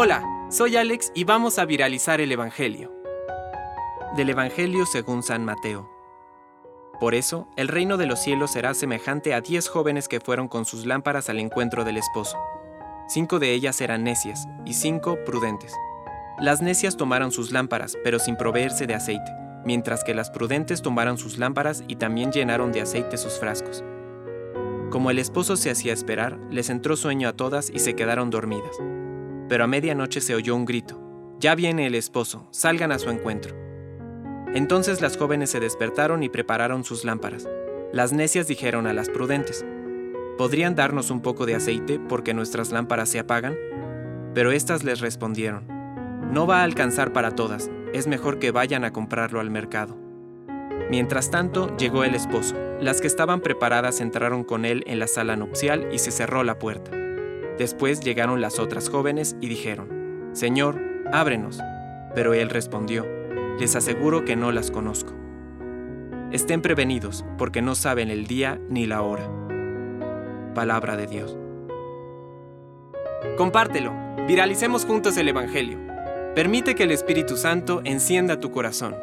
Hola, soy Alex y vamos a viralizar el Evangelio. Del Evangelio según San Mateo. Por eso, el reino de los cielos será semejante a diez jóvenes que fueron con sus lámparas al encuentro del esposo. Cinco de ellas eran necias y cinco prudentes. Las necias tomaron sus lámparas, pero sin proveerse de aceite, mientras que las prudentes tomaron sus lámparas y también llenaron de aceite sus frascos. Como el esposo se hacía esperar, les entró sueño a todas y se quedaron dormidas. Pero a medianoche se oyó un grito. Ya viene el esposo, salgan a su encuentro. Entonces las jóvenes se despertaron y prepararon sus lámparas. Las necias dijeron a las prudentes, ¿podrían darnos un poco de aceite porque nuestras lámparas se apagan? Pero éstas les respondieron, no va a alcanzar para todas, es mejor que vayan a comprarlo al mercado. Mientras tanto, llegó el esposo. Las que estaban preparadas entraron con él en la sala nupcial y se cerró la puerta. Después llegaron las otras jóvenes y dijeron, Señor, ábrenos. Pero él respondió, Les aseguro que no las conozco. Estén prevenidos, porque no saben el día ni la hora. Palabra de Dios. Compártelo, viralicemos juntos el Evangelio. Permite que el Espíritu Santo encienda tu corazón.